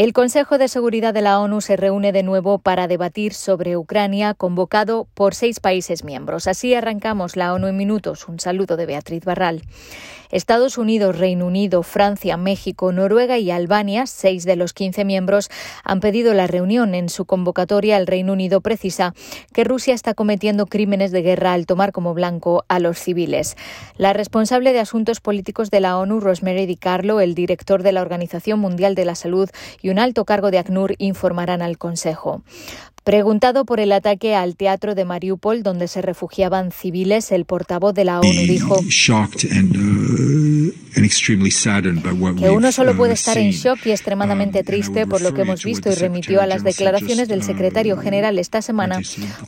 El Consejo de Seguridad de la ONU se reúne de nuevo para debatir sobre Ucrania, convocado por seis países miembros. Así arrancamos la ONU en minutos. Un saludo de Beatriz Barral. Estados Unidos, Reino Unido, Francia, México, Noruega y Albania, seis de los quince miembros, han pedido la reunión. En su convocatoria, el Reino Unido precisa que Rusia está cometiendo crímenes de guerra al tomar como blanco a los civiles. La responsable de Asuntos Políticos de la ONU, Rosemary DiCarlo, el director de la Organización Mundial de la Salud y un alto cargo de ACNUR informarán al Consejo. Preguntado por el ataque al teatro de Mariupol, donde se refugiaban civiles, el portavoz de la ONU dijo que uno solo puede uh, estar en shock y extremadamente um, triste por lo que hemos visto y remitió a las declaraciones del secretario uh, general esta semana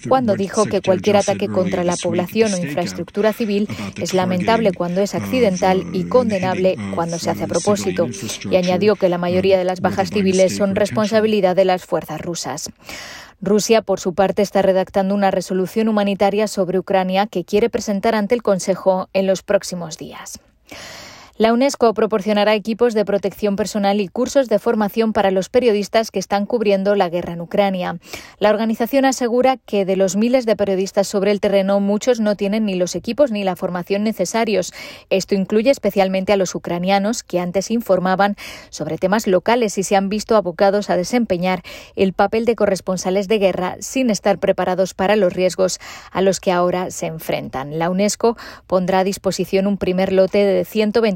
cuando dijo que cualquier ataque contra la población o infraestructura civil es lamentable cuando es accidental y condenable cuando se hace a propósito. Y añadió que la mayoría de las bajas civiles son responsabilidad de las fuerzas rusas. Rusia, por su parte, está redactando una resolución humanitaria sobre Ucrania que quiere presentar ante el Consejo en los próximos días. La UNESCO proporcionará equipos de protección personal y cursos de formación para los periodistas que están cubriendo la guerra en Ucrania. La organización asegura que de los miles de periodistas sobre el terreno, muchos no tienen ni los equipos ni la formación necesarios. Esto incluye especialmente a los ucranianos que antes informaban sobre temas locales y se han visto abocados a desempeñar el papel de corresponsales de guerra sin estar preparados para los riesgos a los que ahora se enfrentan. La UNESCO pondrá a disposición un primer lote de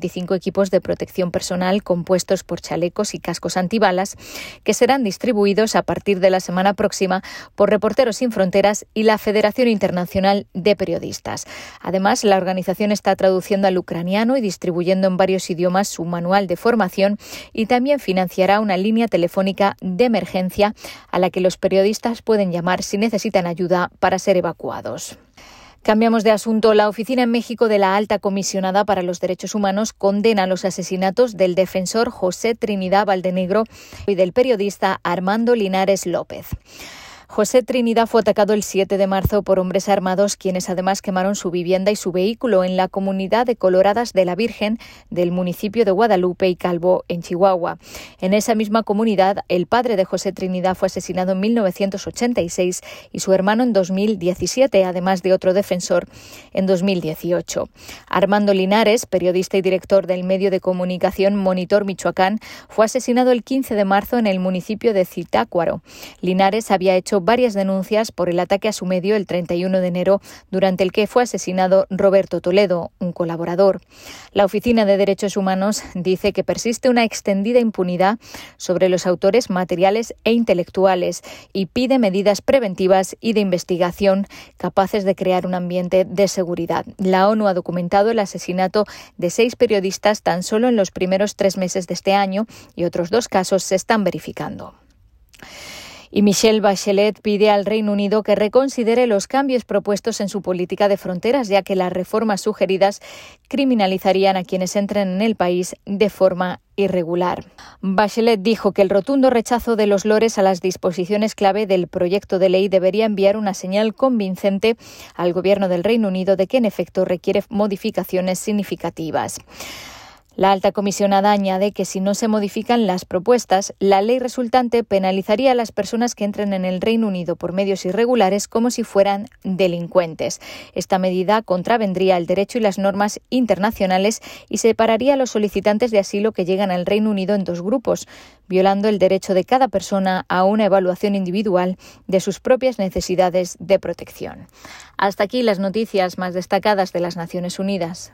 125 equipos de protección personal compuestos por chalecos y cascos antibalas que serán distribuidos a partir de la semana próxima por Reporteros Sin Fronteras y la Federación Internacional de Periodistas. Además, la organización está traduciendo al ucraniano y distribuyendo en varios idiomas su manual de formación y también financiará una línea telefónica de emergencia a la que los periodistas pueden llamar si necesitan ayuda para ser evacuados. Cambiamos de asunto. La Oficina en México de la Alta Comisionada para los Derechos Humanos condena los asesinatos del defensor José Trinidad Valdenegro y del periodista Armando Linares López. José Trinidad fue atacado el 7 de marzo por hombres armados, quienes además quemaron su vivienda y su vehículo en la comunidad de Coloradas de la Virgen del municipio de Guadalupe y Calvo, en Chihuahua. En esa misma comunidad, el padre de José Trinidad fue asesinado en 1986 y su hermano en 2017, además de otro defensor en 2018. Armando Linares, periodista y director del medio de comunicación Monitor Michoacán, fue asesinado el 15 de marzo en el municipio de Zitácuaro. Linares había hecho varias denuncias por el ataque a su medio el 31 de enero, durante el que fue asesinado Roberto Toledo, un colaborador. La Oficina de Derechos Humanos dice que persiste una extendida impunidad sobre los autores materiales e intelectuales y pide medidas preventivas y de investigación capaces de crear un ambiente de seguridad. La ONU ha documentado el asesinato de seis periodistas tan solo en los primeros tres meses de este año y otros dos casos se están verificando. Y Michelle Bachelet pide al Reino Unido que reconsidere los cambios propuestos en su política de fronteras, ya que las reformas sugeridas criminalizarían a quienes entren en el país de forma irregular. Bachelet dijo que el rotundo rechazo de los lores a las disposiciones clave del proyecto de ley debería enviar una señal convincente al Gobierno del Reino Unido de que en efecto requiere modificaciones significativas. La alta comisionada añade que si no se modifican las propuestas, la ley resultante penalizaría a las personas que entren en el Reino Unido por medios irregulares como si fueran delincuentes. Esta medida contravendría el derecho y las normas internacionales y separaría a los solicitantes de asilo que llegan al Reino Unido en dos grupos, violando el derecho de cada persona a una evaluación individual de sus propias necesidades de protección. Hasta aquí las noticias más destacadas de las Naciones Unidas.